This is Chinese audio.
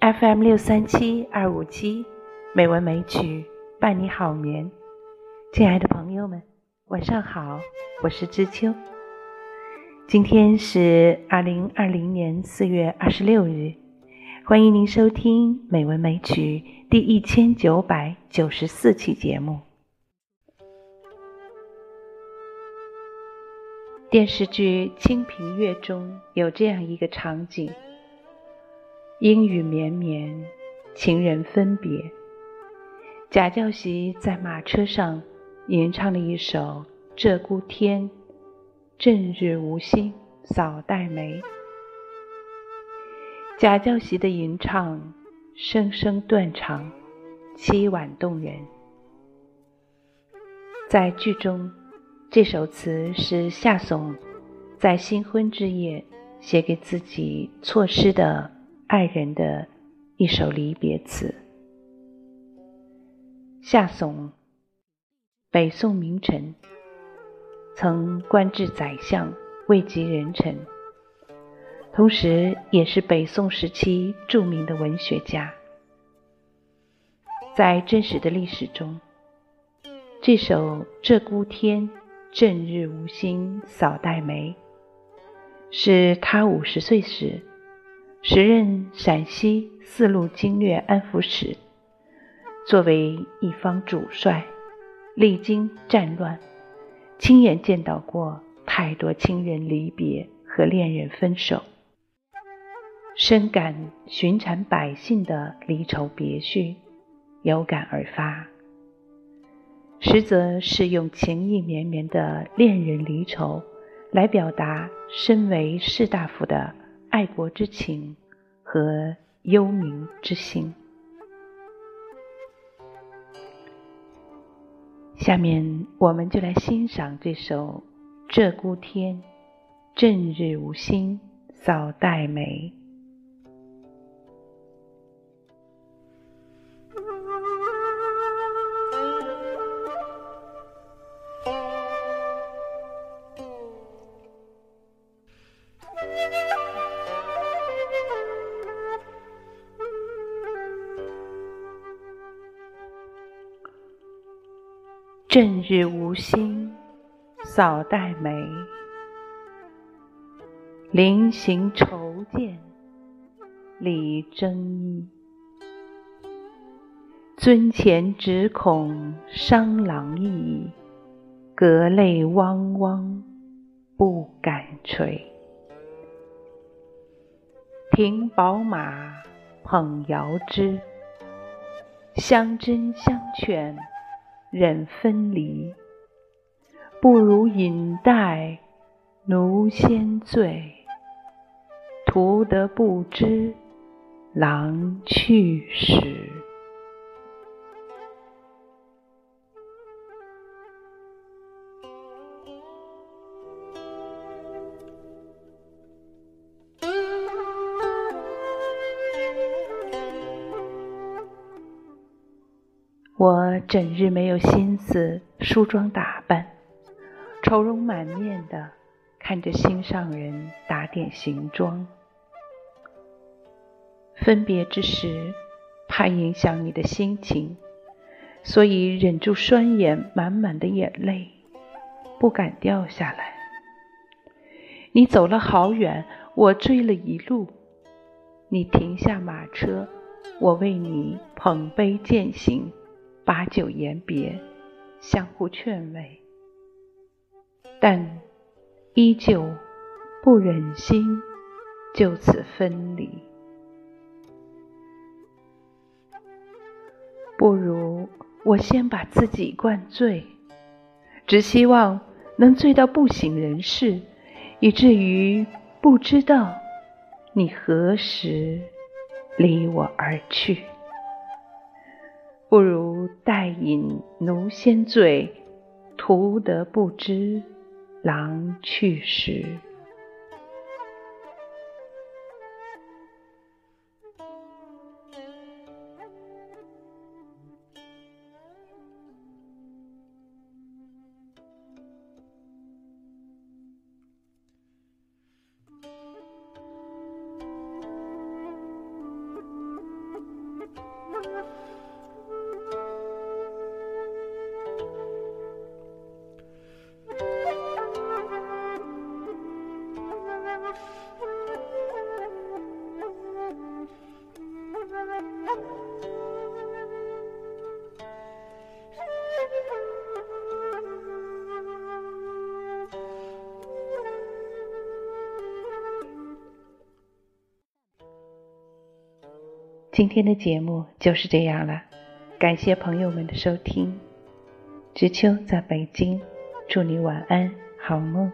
FM 六三七二五七，美文美曲伴你好眠。亲爱的朋友们，晚上好，我是知秋。今天是二零二零年四月二十六日，欢迎您收听《美文美曲》第一千九百九十四期节目。电视剧《清平乐》中有这样一个场景。阴雨绵绵，情人分别。贾教习在马车上吟唱了一首《鹧鸪天》，正日无心扫黛眉。贾教习的吟唱声声断肠，凄婉动人。在剧中，这首词是夏颂在新婚之夜写给自己错失的。爱人的一首离别词。夏颂，北宋名臣，曾官至宰相，位极人臣，同时也是北宋时期著名的文学家。在真实的历史中，这首《鹧鸪天》“正日无心扫黛眉”，是他五十岁时。时任陕西四路经略安抚使，作为一方主帅，历经战乱，亲眼见到过太多亲人离别和恋人分手，深感寻常百姓的离愁别绪，有感而发。实则是用情意绵绵的恋人离愁，来表达身为士大夫的。爱国之情和忧民之心。下面我们就来欣赏这首《鹧鸪天》，正日无心扫黛眉。正日无心扫黛眉，临行愁见李征衣。尊前只恐伤郎意，隔泪汪汪不敢垂。停宝马捧瑶枝，相争相劝。忍分离，不如饮待奴先醉，徒得不知郎去时。我整日没有心思梳妆打扮，愁容满面的看着心上人打点行装。分别之时，怕影响你的心情，所以忍住双眼满满的眼泪，不敢掉下来。你走了好远，我追了一路。你停下马车，我为你捧杯饯行。把酒言别，相互劝慰，但依旧不忍心就此分离。不如我先把自己灌醉，只希望能醉到不省人事，以至于不知道你何时离我而去。不如待饮奴先醉，图得不知郎去时。今天的节目就是这样了，感谢朋友们的收听。知秋在北京，祝你晚安，好梦。